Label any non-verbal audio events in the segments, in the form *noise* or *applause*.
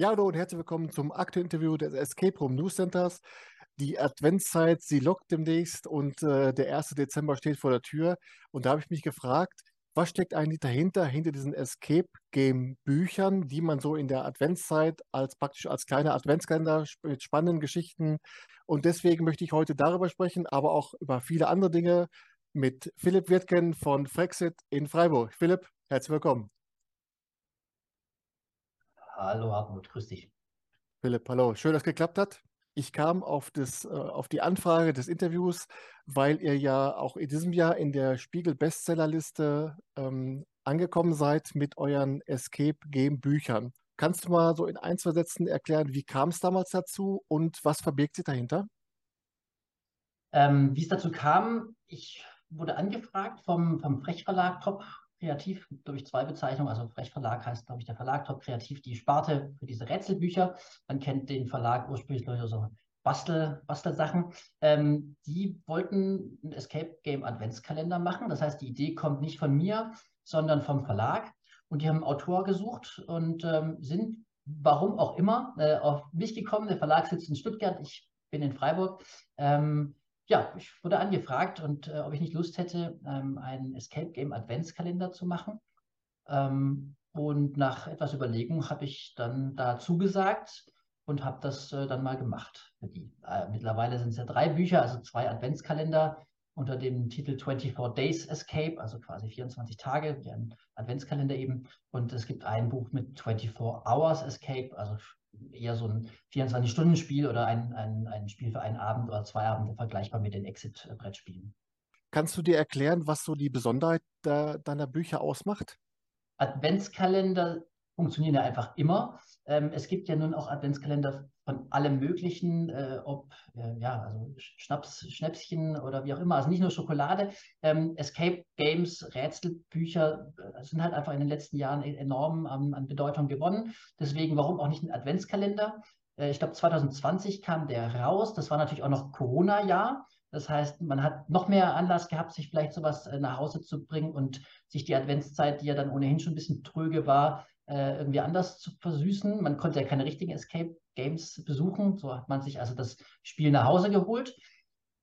Ja, hallo und herzlich willkommen zum aktuellen Interview des Escape Room News Centers. Die Adventszeit, sie lockt demnächst und äh, der 1. Dezember steht vor der Tür. Und da habe ich mich gefragt, was steckt eigentlich dahinter, hinter diesen Escape Game Büchern, die man so in der Adventszeit als praktisch als kleiner Adventskalender mit spannenden Geschichten. Und deswegen möchte ich heute darüber sprechen, aber auch über viele andere Dinge mit Philipp Wirtgen von Frexit in Freiburg. Philipp, herzlich willkommen. Hallo Hartmut, grüß dich. Philipp, hallo. Schön, dass es geklappt hat. Ich kam auf, das, äh, auf die Anfrage des Interviews, weil ihr ja auch in diesem Jahr in der Spiegel-Bestsellerliste ähm, angekommen seid mit euren Escape Game Büchern. Kannst du mal so in ein, zwei Sätzen erklären, wie kam es damals dazu und was verbirgt sich dahinter? Ähm, wie es dazu kam, ich wurde angefragt vom, vom Frech-Verlag Top Kreativ, glaube ich, zwei Bezeichnungen. Also Frech Verlag heißt, glaube ich, der Verlag Top Kreativ, die Sparte für diese Rätselbücher. Man kennt den Verlag ursprünglich, ich, so Bastel, Bastelsachen. Ähm, die wollten einen Escape Game Adventskalender machen. Das heißt, die Idee kommt nicht von mir, sondern vom Verlag. Und die haben einen Autor gesucht und ähm, sind, warum auch immer, äh, auf mich gekommen. Der Verlag sitzt in Stuttgart, ich bin in Freiburg. Ähm, ja, ich wurde angefragt und äh, ob ich nicht Lust hätte, ähm, einen Escape Game Adventskalender zu machen. Ähm, und nach etwas Überlegung habe ich dann da zugesagt und habe das äh, dann mal gemacht für die. Äh, mittlerweile sind es ja drei Bücher, also zwei Adventskalender unter dem Titel 24 Days Escape, also quasi 24 Tage, wie ein Adventskalender eben. Und es gibt ein Buch mit 24 Hours Escape, also eher so ein 24-Stunden-Spiel oder ein, ein, ein Spiel für einen Abend oder zwei Abende vergleichbar mit den Exit-Brettspielen. Kannst du dir erklären, was so die Besonderheit de deiner Bücher ausmacht? Adventskalender funktionieren ja einfach immer. Ähm, es gibt ja nun auch Adventskalender von allem Möglichen, äh, ob äh, ja, also Schnaps, Schnäpschen oder wie auch immer. Also nicht nur Schokolade. Ähm, Escape Games, Rätselbücher äh, sind halt einfach in den letzten Jahren e-, enorm an, an Bedeutung gewonnen. Deswegen, warum auch nicht ein Adventskalender? Äh, ich glaube, 2020 kam der raus. Das war natürlich auch noch Corona-Jahr. Das heißt, man hat noch mehr Anlass gehabt, sich vielleicht sowas äh, nach Hause zu bringen und sich die Adventszeit, die ja dann ohnehin schon ein bisschen tröge war, äh, irgendwie anders zu versüßen. Man konnte ja keine richtigen Escape Games besuchen. So hat man sich also das Spiel nach Hause geholt.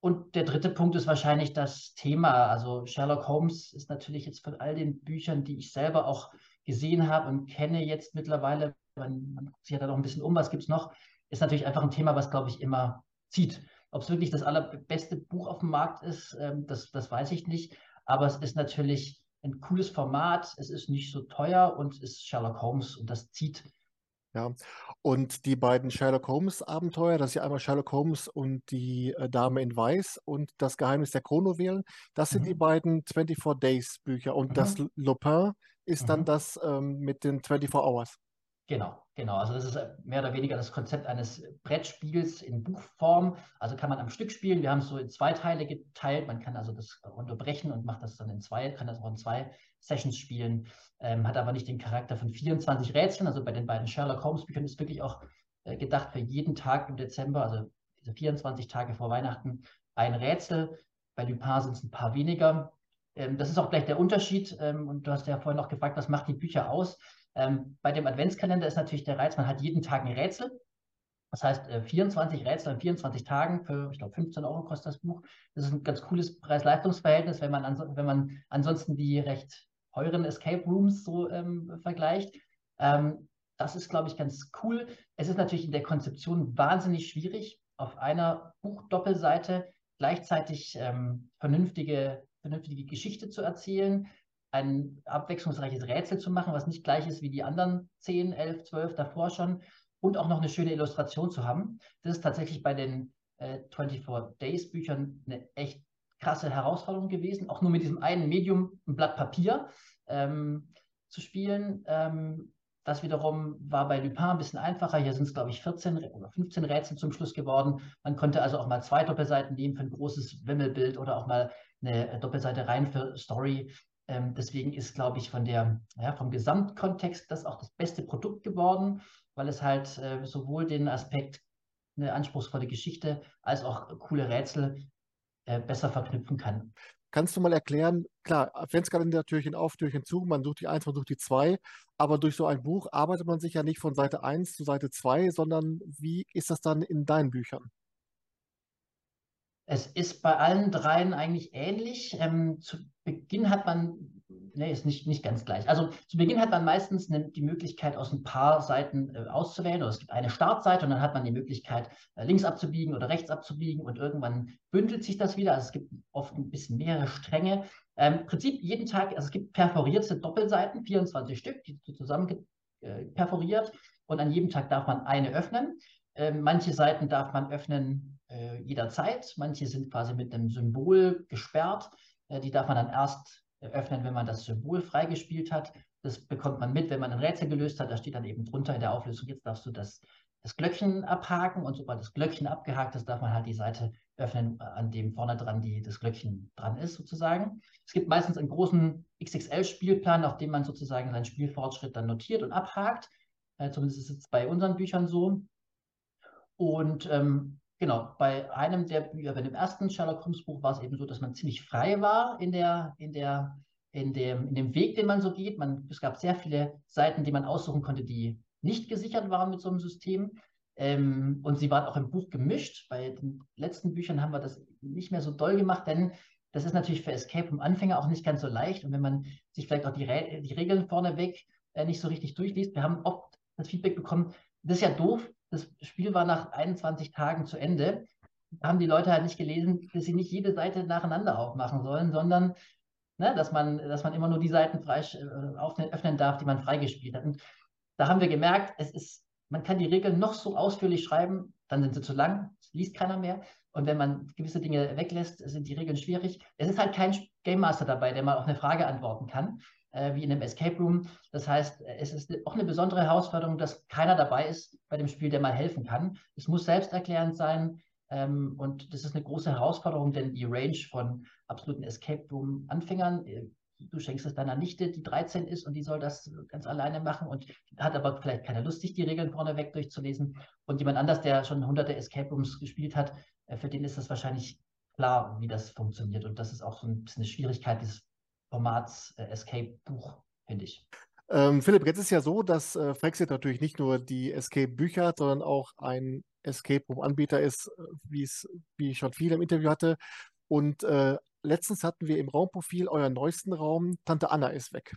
Und der dritte Punkt ist wahrscheinlich das Thema. Also Sherlock Holmes ist natürlich jetzt von all den Büchern, die ich selber auch gesehen habe und kenne jetzt mittlerweile, man, man guckt sich ja da noch ein bisschen um, was gibt es noch, ist natürlich einfach ein Thema, was, glaube ich, immer zieht. Ob es wirklich das allerbeste Buch auf dem Markt ist, ähm, das, das weiß ich nicht. Aber es ist natürlich ein cooles Format, es ist nicht so teuer und es ist Sherlock Holmes und das zieht. Ja, und die beiden Sherlock Holmes Abenteuer, das ist ja einmal Sherlock Holmes und die äh, Dame in Weiß und das Geheimnis der Chronowählen, das sind mhm. die beiden 24 Days Bücher und mhm. das Lupin ist mhm. dann das ähm, mit den 24 Hours. Genau, genau. Also das ist äh, mehr oder weniger das Konzept eines Brettspiels in Buchform. Also kann man am Stück spielen. Wir haben es so in zwei Teile geteilt. Man kann also das unterbrechen und macht das dann in zwei, kann das auch in zwei Sessions spielen. Ähm, hat aber nicht den Charakter von 24 Rätseln. Also bei den beiden Sherlock Holmes Büchern ist wirklich auch äh, gedacht für jeden Tag im Dezember, also diese 24 Tage vor Weihnachten, ein Rätsel. Bei Lupin sind es ein paar weniger. Ähm, das ist auch gleich der Unterschied. Ähm, und du hast ja vorhin auch gefragt, was macht die Bücher aus? Ähm, bei dem Adventskalender ist natürlich der Reiz, man hat jeden Tag ein Rätsel. Das heißt, äh, 24 Rätsel in 24 Tagen für, ich glaube, 15 Euro kostet das Buch. Das ist ein ganz cooles Preis-Leistungs-Verhältnis, wenn man, wenn man ansonsten die recht teuren Escape Rooms so ähm, vergleicht. Ähm, das ist, glaube ich, ganz cool. Es ist natürlich in der Konzeption wahnsinnig schwierig, auf einer Buchdoppelseite gleichzeitig ähm, vernünftige, vernünftige Geschichte zu erzählen, ein abwechslungsreiches Rätsel zu machen, was nicht gleich ist wie die anderen 10, 11, 12 davor schon und auch noch eine schöne Illustration zu haben. Das ist tatsächlich bei den äh, 24 Days Büchern eine echt krasse Herausforderung gewesen, auch nur mit diesem einen Medium, ein Blatt Papier ähm, zu spielen. Ähm, das wiederum war bei Lupin ein bisschen einfacher. Hier sind es, glaube ich, 14 oder 15 Rätsel zum Schluss geworden. Man konnte also auch mal zwei Doppelseiten nehmen für ein großes Wimmelbild oder auch mal eine Doppelseite rein für Story. Ähm, deswegen ist, glaube ich, von der, ja, vom Gesamtkontext das auch das beste Produkt geworden, weil es halt äh, sowohl den Aspekt eine anspruchsvolle Geschichte als auch coole Rätsel äh, besser verknüpfen kann. Kannst du mal erklären, klar, Adventskalender Türchen auf, Türchen zu, man sucht die 1, man sucht die 2, aber durch so ein Buch arbeitet man sich ja nicht von Seite 1 zu Seite 2, sondern wie ist das dann in deinen Büchern? Es ist bei allen dreien eigentlich ähnlich. Ähm, zu Beginn hat man, nee, ist nicht, nicht ganz gleich. Also zu Beginn hat man meistens ne, die Möglichkeit, aus ein paar Seiten äh, auszuwählen. Oder es gibt eine Startseite und dann hat man die Möglichkeit, äh, links abzubiegen oder rechts abzubiegen und irgendwann bündelt sich das wieder. Also es gibt oft ein bisschen mehrere Stränge. Ähm, Im Prinzip jeden Tag, also es gibt perforierte Doppelseiten, 24 Stück, die zusammen äh, perforiert und an jedem Tag darf man eine öffnen. Ähm, manche Seiten darf man öffnen äh, jederzeit. Manche sind quasi mit einem Symbol gesperrt. Äh, die darf man dann erst öffnen, wenn man das Symbol freigespielt hat. Das bekommt man mit, wenn man ein Rätsel gelöst hat. Da steht dann eben drunter in der Auflösung, jetzt darfst du das, das Glöckchen abhaken. Und sobald das Glöckchen abgehakt ist, darf man halt die Seite öffnen, an dem vorne dran die, das Glöckchen dran ist, sozusagen. Es gibt meistens einen großen XXL-Spielplan, auf dem man sozusagen seinen Spielfortschritt dann notiert und abhakt. Äh, zumindest ist es bei unseren Büchern so. Und ähm, Genau, bei einem der Bücher, bei dem ersten Sherlock Holmes Buch war es eben so, dass man ziemlich frei war in der, in der, in dem, in dem Weg, den man so geht. Man, es gab sehr viele Seiten, die man aussuchen konnte, die nicht gesichert waren mit so einem System. Ähm, und sie waren auch im Buch gemischt. Bei den letzten Büchern haben wir das nicht mehr so doll gemacht, denn das ist natürlich für Escape Room Anfänger auch nicht ganz so leicht. Und wenn man sich vielleicht auch die, Re die Regeln vorneweg äh, nicht so richtig durchliest, wir haben oft das Feedback bekommen, das ist ja doof, das Spiel war nach 21 Tagen zu Ende. Da haben die Leute halt nicht gelesen, dass sie nicht jede Seite nacheinander aufmachen sollen, sondern ne, dass, man, dass man immer nur die Seiten frei, äh, öffnen darf, die man freigespielt hat. Und da haben wir gemerkt, es ist, man kann die Regeln noch so ausführlich schreiben, dann sind sie zu lang, liest keiner mehr. Und wenn man gewisse Dinge weglässt, sind die Regeln schwierig. Es ist halt kein Game Master dabei, der mal auf eine Frage antworten kann wie in einem Escape Room. Das heißt, es ist auch eine besondere Herausforderung, dass keiner dabei ist bei dem Spiel, der mal helfen kann. Es muss selbsterklärend sein. Ähm, und das ist eine große Herausforderung, denn die Range von absoluten Escape Room-Anfängern, äh, du schenkst es deiner Nichte, die 13 ist und die soll das ganz alleine machen und hat aber vielleicht keine Lust, sich die Regeln vorneweg durchzulesen. Und jemand anders, der schon hunderte Escape Rooms gespielt hat, äh, für den ist das wahrscheinlich klar, wie das funktioniert. Und das ist auch so ein bisschen eine Schwierigkeit dieses Formats äh, Escape-Buch, finde ich. Ähm, Philipp, jetzt ist ja so, dass äh, Frexit natürlich nicht nur die Escape-Bücher hat, sondern auch ein Escape-Room-Anbieter ist, äh, wie es, wie ich schon viel im Interview hatte. Und äh, letztens hatten wir im Raumprofil euren neuesten Raum, Tante Anna ist weg.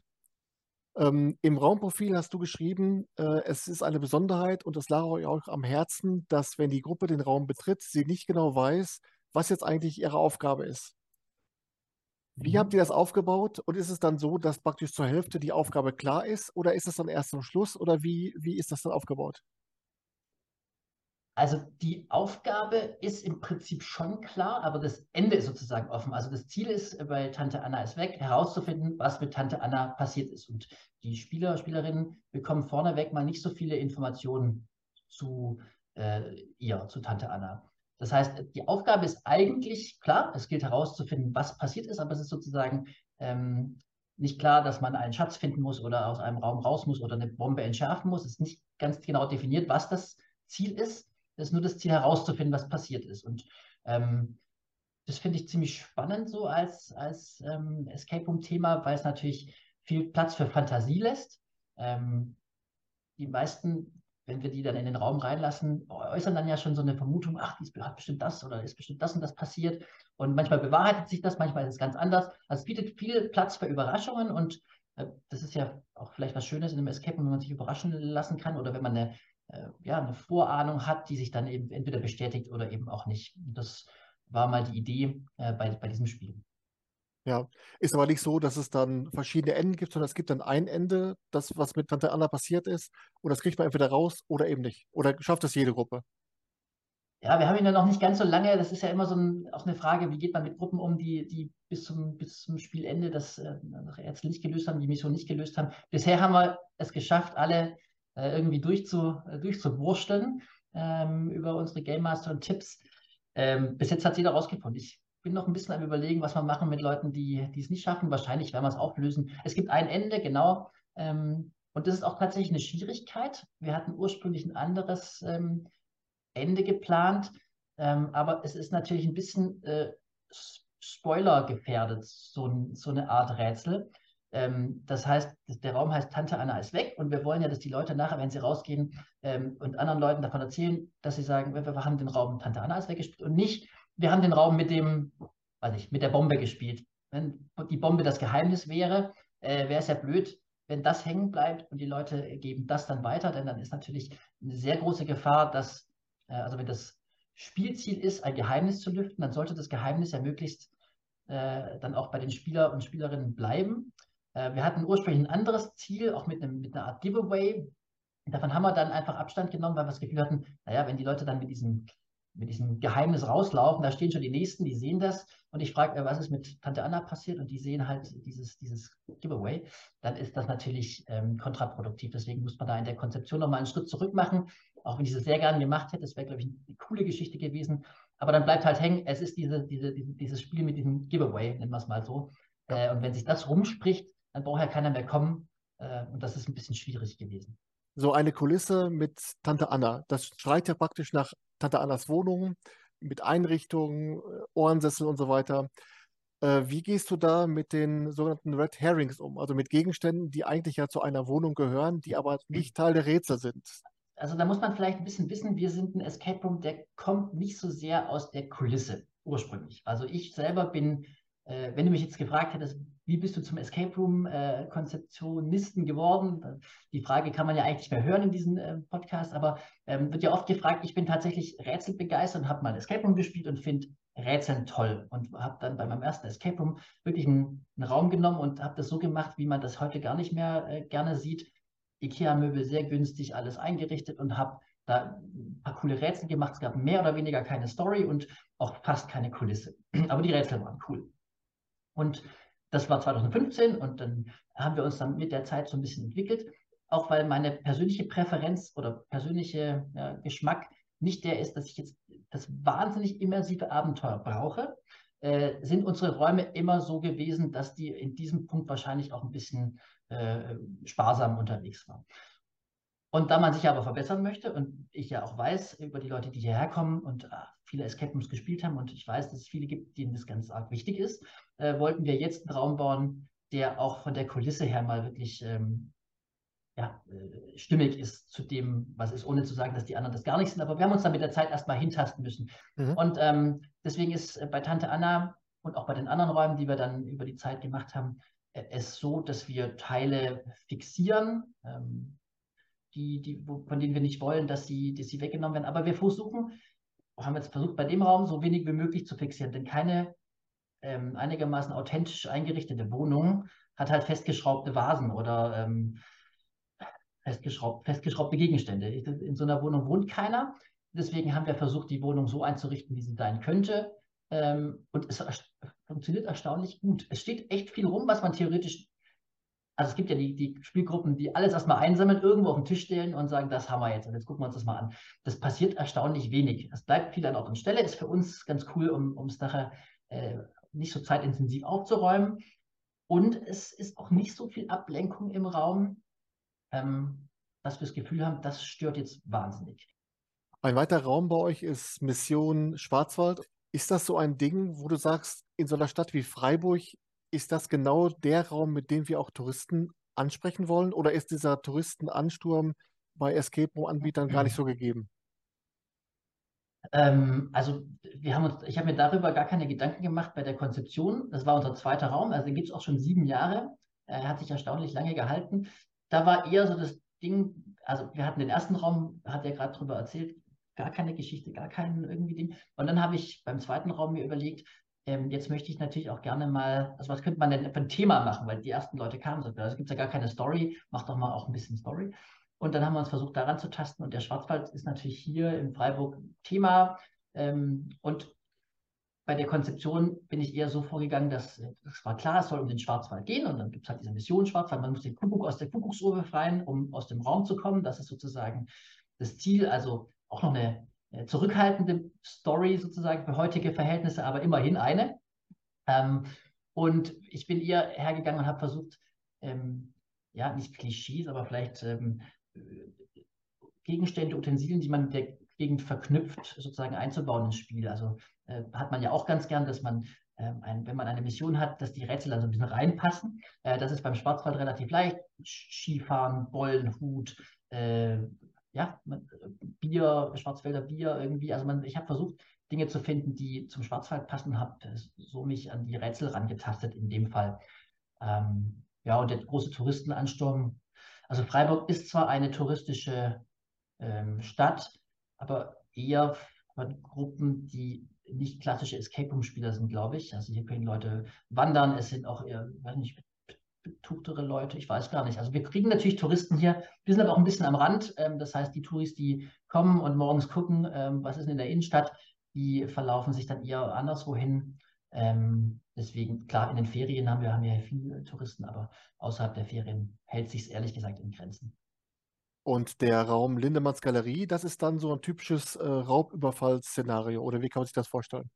Ähm, Im Raumprofil hast du geschrieben, äh, es ist eine Besonderheit und das lag euch auch am Herzen, dass wenn die Gruppe den Raum betritt, sie nicht genau weiß, was jetzt eigentlich ihre Aufgabe ist. Wie habt ihr das aufgebaut? Und ist es dann so, dass praktisch zur Hälfte die Aufgabe klar ist? Oder ist es dann erst zum Schluss? Oder wie, wie ist das dann aufgebaut? Also die Aufgabe ist im Prinzip schon klar, aber das Ende ist sozusagen offen. Also das Ziel ist bei Tante Anna ist weg, herauszufinden, was mit Tante Anna passiert ist. Und die Spieler, Spielerinnen bekommen vorneweg mal nicht so viele Informationen zu äh, ihr, zu Tante Anna. Das heißt, die Aufgabe ist eigentlich klar, es gilt herauszufinden, was passiert ist, aber es ist sozusagen ähm, nicht klar, dass man einen Schatz finden muss oder aus einem Raum raus muss oder eine Bombe entschärfen muss. Es ist nicht ganz genau definiert, was das Ziel ist. Es ist nur das Ziel herauszufinden, was passiert ist. Und ähm, das finde ich ziemlich spannend so als, als ähm, Escape Room-Thema, weil es natürlich viel Platz für Fantasie lässt. Ähm, die meisten wenn wir die dann in den Raum reinlassen, äußern dann ja schon so eine Vermutung, ach, die hat bestimmt das oder ist bestimmt das und das passiert. Und manchmal bewahrheitet sich das, manchmal ist es ganz anders. Also es bietet viel Platz für Überraschungen und äh, das ist ja auch vielleicht was Schönes in einem Escape, wenn man sich überraschen lassen kann oder wenn man eine, äh, ja, eine Vorahnung hat, die sich dann eben entweder bestätigt oder eben auch nicht. Das war mal die Idee äh, bei, bei diesem Spiel. Ja, ist aber nicht so, dass es dann verschiedene Enden gibt, sondern es gibt dann ein Ende, das, was mit Tante Anna passiert ist, und das kriegt man entweder raus oder eben nicht. Oder schafft es jede Gruppe? Ja, wir haben ihn ja noch nicht ganz so lange. Das ist ja immer so ein, auch eine Frage, wie geht man mit Gruppen um, die, die bis, zum, bis zum Spielende das äh, Rätsel nicht gelöst haben, die Mission nicht gelöst haben. Bisher haben wir es geschafft, alle äh, irgendwie durchzu, äh, durchzuwursteln ähm, über unsere Game Master und Tipps. Ähm, bis jetzt hat jeder rausgefunden. Ich bin noch ein bisschen am Überlegen, was wir machen mit Leuten, die, die es nicht schaffen. Wahrscheinlich werden wir es auflösen. Es gibt ein Ende, genau. Ähm, und das ist auch tatsächlich eine Schwierigkeit. Wir hatten ursprünglich ein anderes ähm, Ende geplant, ähm, aber es ist natürlich ein bisschen äh, Spoiler gefährdet, so, so eine Art Rätsel. Ähm, das heißt, der Raum heißt Tante Anna ist weg und wir wollen ja, dass die Leute nachher, wenn sie rausgehen ähm, und anderen Leuten davon erzählen, dass sie sagen, wir, wir haben den Raum Tante Anna ist weggespielt und nicht, wir haben den Raum mit dem, weiß ich, mit der Bombe gespielt. Wenn die Bombe das Geheimnis wäre, äh, wäre es ja blöd, wenn das hängen bleibt und die Leute geben das dann weiter, denn dann ist natürlich eine sehr große Gefahr, dass, äh, also wenn das Spielziel ist, ein Geheimnis zu lüften, dann sollte das Geheimnis ja möglichst äh, dann auch bei den Spieler und Spielerinnen bleiben. Äh, wir hatten ursprünglich ein anderes Ziel, auch mit, einem, mit einer Art Giveaway. Davon haben wir dann einfach Abstand genommen, weil wir das Gefühl hatten, naja, wenn die Leute dann mit diesem, mit diesem Geheimnis rauslaufen, da stehen schon die Nächsten, die sehen das. Und ich frage, äh, was ist mit Tante Anna passiert? Und die sehen halt dieses, dieses Giveaway. Dann ist das natürlich ähm, kontraproduktiv. Deswegen muss man da in der Konzeption nochmal einen Schritt zurück machen. Auch wenn ich es sehr gerne gemacht hätte, das wäre, glaube ich, eine coole Geschichte gewesen. Aber dann bleibt halt hängen, es ist diese, diese, dieses Spiel mit diesem Giveaway, nennen wir es mal so. Äh, und wenn sich das rumspricht, dann braucht ja keiner mehr kommen. Äh, und das ist ein bisschen schwierig gewesen. So eine Kulisse mit Tante Anna, das schreit ja praktisch nach Tante Annas Wohnung mit Einrichtungen, äh, Ohrensessel und so weiter. Äh, wie gehst du da mit den sogenannten Red Herrings um? Also mit Gegenständen, die eigentlich ja zu einer Wohnung gehören, die aber nicht Teil der Rätsel sind. Also da muss man vielleicht ein bisschen wissen, wir sind ein Escape Room, der kommt nicht so sehr aus der Kulisse ursprünglich. Also ich selber bin äh, wenn du mich jetzt gefragt hättest, wie bist du zum Escape Room äh, geworden? Die Frage kann man ja eigentlich nicht mehr hören in diesem äh, Podcast, aber ähm, wird ja oft gefragt, ich bin tatsächlich rätselbegeistert und habe mal Escape Room gespielt und finde Rätseln toll und habe dann bei meinem ersten Escape Room wirklich einen, einen Raum genommen und habe das so gemacht, wie man das heute gar nicht mehr äh, gerne sieht. IKEA-Möbel sehr günstig, alles eingerichtet und habe da ein paar coole Rätsel gemacht. Es gab mehr oder weniger keine Story und auch fast keine Kulisse. *clears throat* Aber die Rätsel waren cool. Und das war 2015 und dann haben wir uns dann mit der Zeit so ein bisschen entwickelt, auch weil meine persönliche Präferenz oder persönliche ja, Geschmack nicht der ist, dass ich jetzt das wahnsinnig immersive Abenteuer brauche, äh, sind unsere Räume immer so gewesen, dass die in diesem Punkt wahrscheinlich auch ein bisschen äh, sparsam unterwegs waren. Und da man sich aber verbessern möchte und ich ja auch weiß über die Leute, die hierher kommen und äh, viele Escape Rooms gespielt haben und ich weiß, dass es viele gibt, denen das ganz arg wichtig ist, äh, wollten wir jetzt einen Raum bauen, der auch von der Kulisse her mal wirklich ähm, ja, äh, stimmig ist zu dem, was ist, ohne zu sagen, dass die anderen das gar nicht sind. Aber wir haben uns dann mit der Zeit erstmal hintasten müssen. Mhm. Und ähm, deswegen ist äh, bei Tante Anna und auch bei den anderen Räumen, die wir dann über die Zeit gemacht haben, äh, es so, dass wir Teile fixieren. Ähm, die, die, von denen wir nicht wollen, dass sie, dass sie weggenommen werden. Aber wir versuchen, haben jetzt versucht, bei dem Raum so wenig wie möglich zu fixieren, denn keine ähm, einigermaßen authentisch eingerichtete Wohnung hat halt festgeschraubte Vasen oder ähm, festgeschraubt, festgeschraubte Gegenstände. In so einer Wohnung wohnt keiner. Deswegen haben wir versucht, die Wohnung so einzurichten, wie sie sein könnte. Ähm, und es funktioniert erstaunlich gut. Es steht echt viel rum, was man theoretisch also es gibt ja die, die Spielgruppen, die alles erstmal einsammeln, irgendwo auf den Tisch stellen und sagen, das haben wir jetzt und jetzt gucken wir uns das mal an. Das passiert erstaunlich wenig. Es bleibt viel an Ort und Stelle, ist für uns ganz cool, um es nachher äh, nicht so zeitintensiv aufzuräumen. Und es ist auch nicht so viel Ablenkung im Raum, ähm, dass wir das Gefühl haben, das stört jetzt wahnsinnig. Ein weiterer Raum bei euch ist Mission Schwarzwald. Ist das so ein Ding, wo du sagst, in so einer Stadt wie Freiburg ist das genau der Raum, mit dem wir auch Touristen ansprechen wollen? Oder ist dieser Touristenansturm bei Escape Room-Anbietern gar nicht so gegeben? Ähm, also wir haben uns, ich habe mir darüber gar keine Gedanken gemacht bei der Konzeption. Das war unser zweiter Raum, also gibt es auch schon sieben Jahre. Er hat sich erstaunlich lange gehalten. Da war eher so das Ding, also wir hatten den ersten Raum, hat er gerade darüber erzählt, gar keine Geschichte, gar keinen irgendwie Ding. Und dann habe ich beim zweiten Raum mir überlegt, ähm, jetzt möchte ich natürlich auch gerne mal, also was könnte man denn für ein Thema machen, weil die ersten Leute kamen so, also gibt es ja gar keine Story, mach doch mal auch ein bisschen Story. Und dann haben wir uns versucht, daran zu tasten. Und der Schwarzwald ist natürlich hier in Freiburg Thema. Ähm, und bei der Konzeption bin ich eher so vorgegangen, dass es war klar, es soll um den Schwarzwald gehen. Und dann gibt es halt diese Mission Schwarzwald. Man muss den Kuckuck aus der Kuckucksuhr befreien, um aus dem Raum zu kommen. Das ist sozusagen das Ziel. Also auch noch eine äh, zurückhaltende Story sozusagen für heutige Verhältnisse, aber immerhin eine. Ähm, und ich bin eher hergegangen und habe versucht, ähm, ja, nicht Klischees, aber vielleicht ähm, Gegenstände, Utensilien, die man mit der Gegend verknüpft, sozusagen einzubauen ins Spiel. Also äh, hat man ja auch ganz gern, dass man ähm, ein, wenn man eine Mission hat, dass die Rätsel dann so ein bisschen reinpassen. Äh, das ist beim Schwarzwald relativ leicht. Skifahren, Bollenhut, äh, ja, Bier, Schwarzwälder Bier irgendwie. Also man, ich habe versucht, Dinge zu finden, die zum Schwarzwald passen, habe so mich an die Rätsel rangetastet in dem Fall. Ähm, ja, und der große Touristenansturm. Also Freiburg ist zwar eine touristische ähm, Stadt, aber eher von Gruppen, die nicht klassische Escape Room-Spieler sind, glaube ich. Also hier können Leute wandern, es sind auch eher, weiß nicht, betuchtere Leute, ich weiß gar nicht. Also wir kriegen natürlich Touristen hier, wir sind aber auch ein bisschen am Rand. Ähm, das heißt, die Touris, die kommen und morgens gucken, ähm, was ist denn in der Innenstadt, die verlaufen sich dann eher anderswo hin. Ähm, deswegen, klar, in den Ferien haben wir, haben wir viele Touristen, aber außerhalb der Ferien hält sich es ehrlich gesagt in Grenzen. Und der Raum Lindemanns Galerie, das ist dann so ein typisches äh, Raubüberfallsszenario, oder wie kann man sich das vorstellen?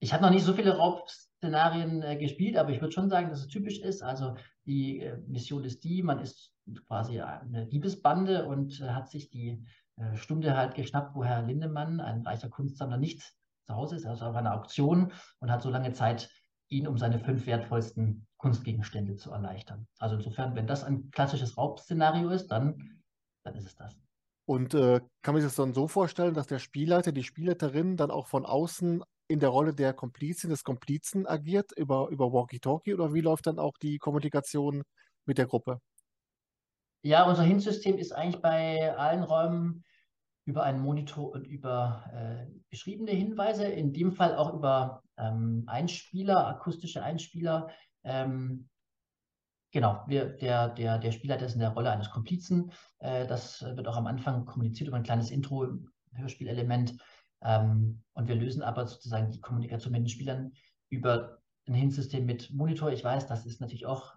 Ich habe noch nicht so viele Raubszenarien äh, gespielt, aber ich würde schon sagen, dass es typisch ist. Also die äh, Mission ist die, man ist quasi eine Diebesbande und äh, hat sich die äh, Stunde halt geschnappt, wo Herr Lindemann, ein reicher Kunstsammler, nicht zu Hause ist, also auf einer Auktion und hat so lange Zeit, ihn um seine fünf wertvollsten Kunstgegenstände zu erleichtern. Also insofern, wenn das ein klassisches Raubszenario ist, dann, dann ist es das. Und äh, kann man sich das dann so vorstellen, dass der Spielleiter, die Spielleiterin dann auch von außen in der Rolle der Komplizin, des Komplizen agiert, über, über Walkie-Talkie oder wie läuft dann auch die Kommunikation mit der Gruppe? Ja, unser Hint-System ist eigentlich bei allen Räumen über einen Monitor und über äh, beschriebene Hinweise, in dem Fall auch über ähm, Einspieler, akustische Einspieler. Ähm, genau, wir, der, der, der Spieler ist in der Rolle eines Komplizen. Äh, das wird auch am Anfang kommuniziert über ein kleines Intro, Hörspielelement. Ähm, und wir lösen aber sozusagen die Kommunikation mit den Spielern über ein Hint-System mit Monitor. Ich weiß, das ist natürlich auch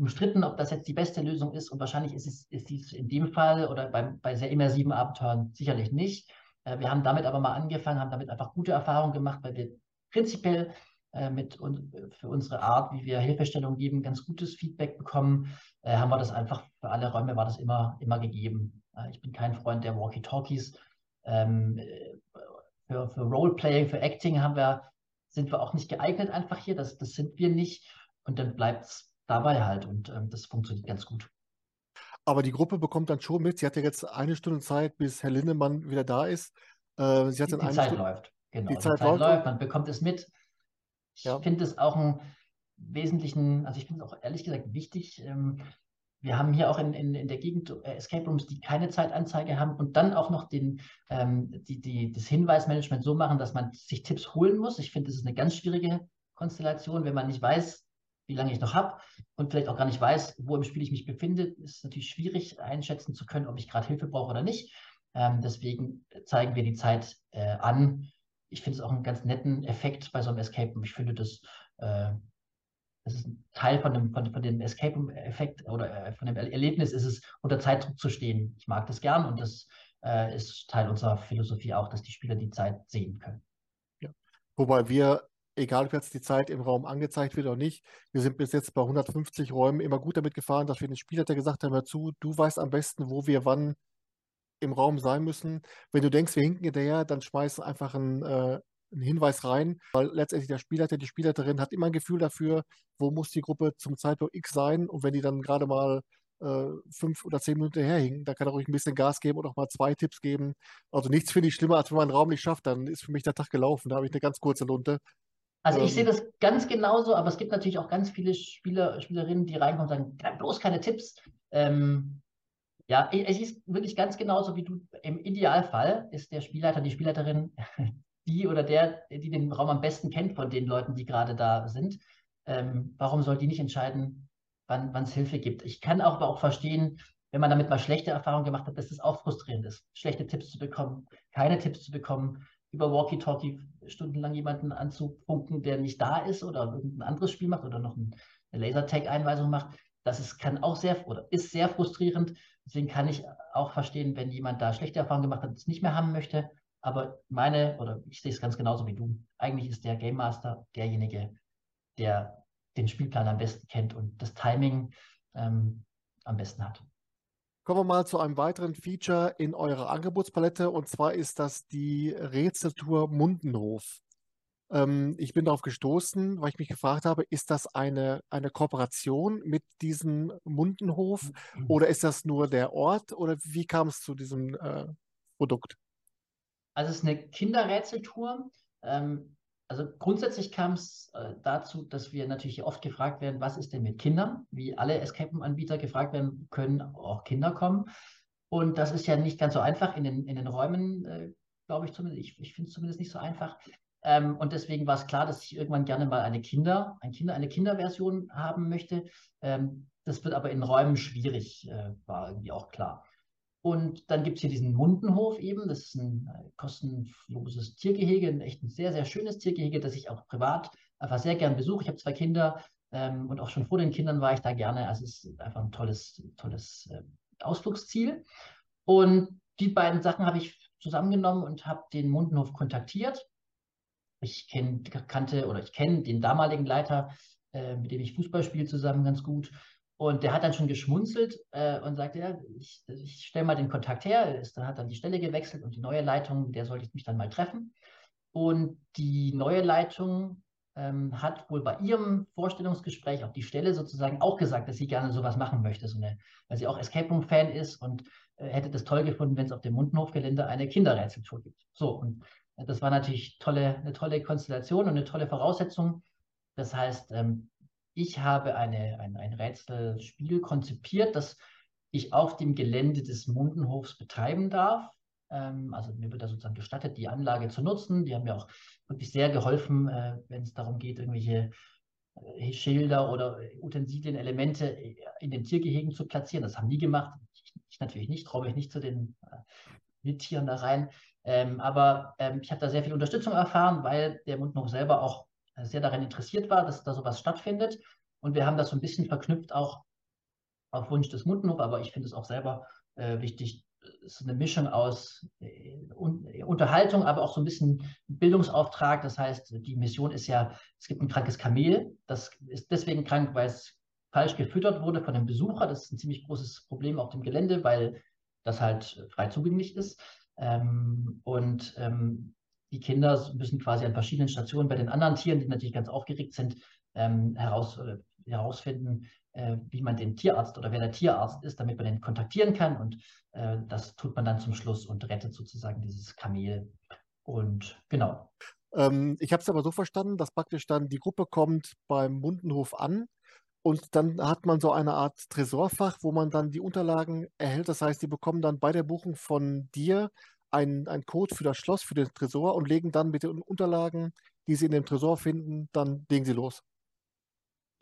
umstritten, ob das jetzt die beste Lösung ist. Und wahrscheinlich ist es ist dies in dem Fall oder bei, bei sehr immersiven Abenteuern sicherlich nicht. Äh, wir haben damit aber mal angefangen, haben damit einfach gute Erfahrungen gemacht, weil wir prinzipiell äh, mit und für unsere Art, wie wir Hilfestellung geben, ganz gutes Feedback bekommen. Äh, haben wir das einfach für alle Räume war das immer, immer gegeben. Äh, ich bin kein Freund der Walkie-Talkies. Ähm, für, für Roleplaying, für Acting haben wir, sind wir auch nicht geeignet einfach hier. Das, das sind wir nicht. Und dann bleibt es dabei halt und ähm, das funktioniert ganz gut. Aber die Gruppe bekommt dann schon mit. Sie hat ja jetzt eine Stunde Zeit, bis Herr Lindemann wieder da ist. Äh, sie hat die, dann die Zeit Stunde... läuft. Genau, die Zeit, die Zeit läuft, läuft, man bekommt es mit. Ich ja. finde es auch einen wesentlichen, also ich finde es auch ehrlich gesagt wichtig. Ähm, wir haben hier auch in, in, in der Gegend äh, Escape Rooms, die keine Zeitanzeige haben und dann auch noch den, ähm, die, die, das Hinweismanagement so machen, dass man sich Tipps holen muss. Ich finde, das ist eine ganz schwierige Konstellation, wenn man nicht weiß, wie lange ich noch habe und vielleicht auch gar nicht weiß, wo im Spiel ich mich befinde, ist natürlich schwierig einschätzen zu können, ob ich gerade Hilfe brauche oder nicht. Ähm, deswegen zeigen wir die Zeit äh, an. Ich finde es auch einen ganz netten Effekt bei so einem Escape Room. Ich finde, das, äh, das ist ein Teil von dem, von, von dem Escape Room-Effekt oder äh, von dem Erlebnis ist es, unter Zeitdruck zu stehen. Ich mag das gern und das äh, ist Teil unserer Philosophie auch, dass die Spieler die Zeit sehen können. Ja. Wobei wir egal ob jetzt die Zeit im Raum angezeigt wird oder nicht. Wir sind bis jetzt bei 150 Räumen immer gut damit gefahren, dass wir den Spielleiter gesagt haben, hör zu, du weißt am besten, wo wir wann im Raum sein müssen. Wenn du denkst, wir hinken hinterher, dann schmeiß einfach einen, äh, einen Hinweis rein, weil letztendlich der Spielleiter, die Spielleiterin hat immer ein Gefühl dafür, wo muss die Gruppe zum Zeitpunkt X sein und wenn die dann gerade mal äh, fünf oder zehn Minuten herhinken, dann kann er ruhig ein bisschen Gas geben und auch mal zwei Tipps geben. Also nichts finde ich schlimmer, als wenn man einen Raum nicht schafft, dann ist für mich der Tag gelaufen. Da habe ich eine ganz kurze Lunte. Also ich sehe ähm. das ganz genauso, aber es gibt natürlich auch ganz viele Spieler, Spielerinnen, die reinkommen und sagen, bloß keine Tipps. Ähm, ja, es ist wirklich ganz genauso wie du. Im Idealfall ist der Spielleiter, die Spielleiterin, *laughs* die oder der, die den Raum am besten kennt von den Leuten, die gerade da sind. Ähm, warum soll die nicht entscheiden, wann es Hilfe gibt? Ich kann auch, aber auch verstehen, wenn man damit mal schlechte Erfahrungen gemacht hat, dass es auch frustrierend ist, schlechte Tipps zu bekommen, keine Tipps zu bekommen über Walkie-Talkie stundenlang jemanden anzufunken, der nicht da ist oder irgendein anderes Spiel macht oder noch eine Lasertag-Einweisung macht. Das ist, kann auch sehr oder ist sehr frustrierend. Deswegen kann ich auch verstehen, wenn jemand da schlechte Erfahrungen gemacht hat, es nicht mehr haben möchte. Aber meine, oder ich sehe es ganz genauso wie du, eigentlich ist der Game Master derjenige, der den Spielplan am besten kennt und das Timing ähm, am besten hat. Kommen wir mal zu einem weiteren Feature in eurer Angebotspalette und zwar ist das die Rätseltour Mundenhof. Ähm, ich bin darauf gestoßen, weil ich mich gefragt habe, ist das eine, eine Kooperation mit diesem Mundenhof oder ist das nur der Ort oder wie kam es zu diesem äh, Produkt? Also es ist eine Kinderrätseltour. Ähm, also grundsätzlich kam es äh, dazu, dass wir natürlich oft gefragt werden, was ist denn mit Kindern? Wie alle Escape Room-Anbieter gefragt werden, können auch Kinder kommen. Und das ist ja nicht ganz so einfach in den, in den Räumen, äh, glaube ich zumindest. Ich, ich finde es zumindest nicht so einfach. Ähm, und deswegen war es klar, dass ich irgendwann gerne mal eine Kinder, ein Kinder, eine Kinderversion haben möchte. Ähm, das wird aber in Räumen schwierig, äh, war irgendwie auch klar. Und dann gibt es hier diesen Mundenhof eben. Das ist ein äh, kostenloses Tiergehege, ein echt ein sehr, sehr schönes Tiergehege, das ich auch privat einfach sehr gern besuche. Ich habe zwei Kinder ähm, und auch schon vor den Kindern war ich da gerne. Also es ist einfach ein tolles, tolles äh, Ausflugsziel. Und die beiden Sachen habe ich zusammengenommen und habe den Mundenhof kontaktiert. Ich kenn, kannte oder ich kenne den damaligen Leiter, äh, mit dem ich Fußball spiele, zusammen ganz gut. Und der hat dann schon geschmunzelt äh, und sagte, ja, ich, ich stelle mal den Kontakt her. Ist, dann hat dann die Stelle gewechselt und die neue Leitung, der sollte ich mich dann mal treffen. Und die neue Leitung ähm, hat wohl bei ihrem Vorstellungsgespräch auf die Stelle sozusagen auch gesagt, dass sie gerne sowas machen möchte, so eine, weil sie auch Escape Room-Fan ist und äh, hätte das toll gefunden, wenn es auf dem Mundenhofgelände eine Kinderrätseltour gibt. So, und äh, das war natürlich tolle, eine tolle Konstellation und eine tolle Voraussetzung. Das heißt, ähm, ich habe eine, ein, ein Rätselspiel konzipiert, das ich auf dem Gelände des Mundenhofs betreiben darf. Ähm, also mir wird da sozusagen gestattet, die Anlage zu nutzen. Die haben mir auch wirklich sehr geholfen, äh, wenn es darum geht, irgendwelche äh, Schilder oder Utensilien, Elemente in den Tiergehegen zu platzieren. Das haben die gemacht. Ich, ich natürlich nicht, traue mich nicht zu den äh, Wildtieren da rein. Ähm, aber ähm, ich habe da sehr viel Unterstützung erfahren, weil der Mundhof selber auch sehr daran interessiert war, dass da sowas stattfindet. Und wir haben das so ein bisschen verknüpft auch auf Wunsch des Mundenhof, aber ich finde es auch selber äh, wichtig, es ist eine Mischung aus äh, Unterhaltung, aber auch so ein bisschen Bildungsauftrag. Das heißt, die Mission ist ja, es gibt ein krankes Kamel, das ist deswegen krank, weil es falsch gefüttert wurde von dem Besucher. Das ist ein ziemlich großes Problem auf dem Gelände, weil das halt frei zugänglich ist. Ähm, und ähm, die Kinder müssen quasi an verschiedenen Stationen bei den anderen Tieren, die natürlich ganz aufgeregt sind, ähm, heraus, äh, herausfinden, äh, wie man den Tierarzt oder wer der Tierarzt ist, damit man den kontaktieren kann. Und äh, das tut man dann zum Schluss und rettet sozusagen dieses Kamel. Und genau. Ähm, ich habe es aber so verstanden, dass praktisch dann die Gruppe kommt beim Mundenhof an und dann hat man so eine Art Tresorfach, wo man dann die Unterlagen erhält. Das heißt, die bekommen dann bei der Buchung von dir einen, einen Code für das Schloss, für den Tresor und legen dann mit den Unterlagen, die sie in dem Tresor finden, dann legen sie los.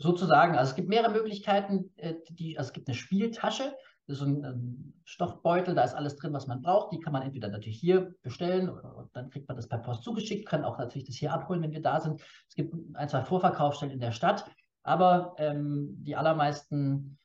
Sozusagen, also es gibt mehrere Möglichkeiten. Äh, die, also es gibt eine Spieltasche, das ist so ein, ein Stoffbeutel, da ist alles drin, was man braucht. Die kann man entweder natürlich hier bestellen oder dann kriegt man das per Post zugeschickt, kann auch natürlich das hier abholen, wenn wir da sind. Es gibt ein, zwei Vorverkaufsstellen in der Stadt, aber ähm, die allermeisten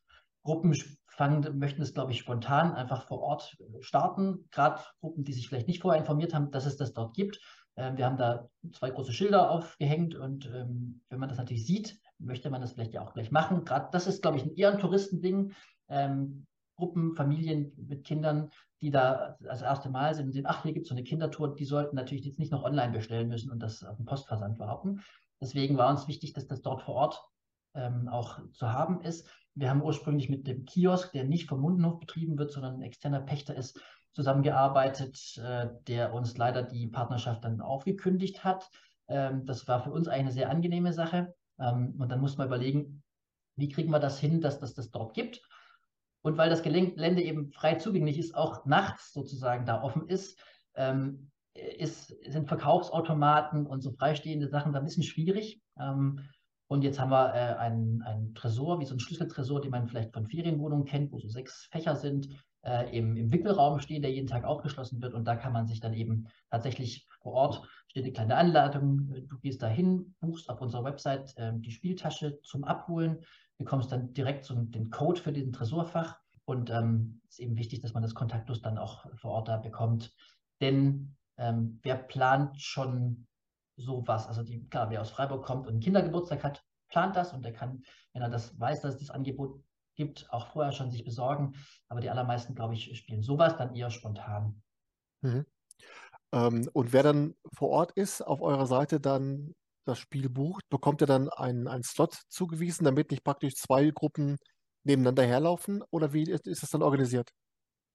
Gruppen fangen, möchten es, glaube ich, spontan einfach vor Ort starten. Gerade Gruppen, die sich vielleicht nicht vorher informiert haben, dass es das dort gibt. Ähm, wir haben da zwei große Schilder aufgehängt und ähm, wenn man das natürlich sieht, möchte man das vielleicht ja auch gleich machen. Gerade das ist, glaube ich, ein eher ein Touristending. Ähm, Gruppen, Familien mit Kindern, die da das erste Mal sind und sehen, ach, hier gibt es so eine Kindertour, die sollten natürlich jetzt nicht noch online bestellen müssen und das auf dem Postversand behaupten. Deswegen war uns wichtig, dass das dort vor Ort ähm, auch zu haben ist. Wir haben ursprünglich mit dem Kiosk, der nicht vom Mundenhof betrieben wird, sondern ein externer Pächter ist, zusammengearbeitet, äh, der uns leider die Partnerschaft dann aufgekündigt hat. Ähm, das war für uns eigentlich eine sehr angenehme Sache. Ähm, und dann muss man überlegen, wie kriegen wir das hin, dass das das dort gibt. Und weil das Gelände eben frei zugänglich ist, auch nachts sozusagen da offen ist, ähm, ist sind Verkaufsautomaten und so freistehende Sachen da ein bisschen schwierig. Ähm, und jetzt haben wir äh, einen, einen Tresor, wie so ein Schlüsseltresor, den man vielleicht von Ferienwohnungen kennt, wo so sechs Fächer sind, äh, im, im Wickelraum stehen, der jeden Tag aufgeschlossen wird. Und da kann man sich dann eben tatsächlich vor Ort, steht eine kleine Anleitung, du gehst da hin, buchst auf unserer Website äh, die Spieltasche zum Abholen, bekommst dann direkt so den Code für den Tresorfach. Und ähm, ist eben wichtig, dass man das kontaktlos dann auch vor Ort da bekommt. Denn ähm, wer plant schon sowas. Also die, klar, wer aus Freiburg kommt und einen Kindergeburtstag hat, plant das und der kann, wenn er das weiß, dass es das Angebot gibt, auch vorher schon sich besorgen. Aber die allermeisten, glaube ich, spielen sowas dann eher spontan. Mhm. Ähm, und wer dann vor Ort ist, auf eurer Seite dann das Spiel bucht, bekommt er dann einen, einen Slot zugewiesen, damit nicht praktisch zwei Gruppen nebeneinander herlaufen? Oder wie ist, ist das dann organisiert?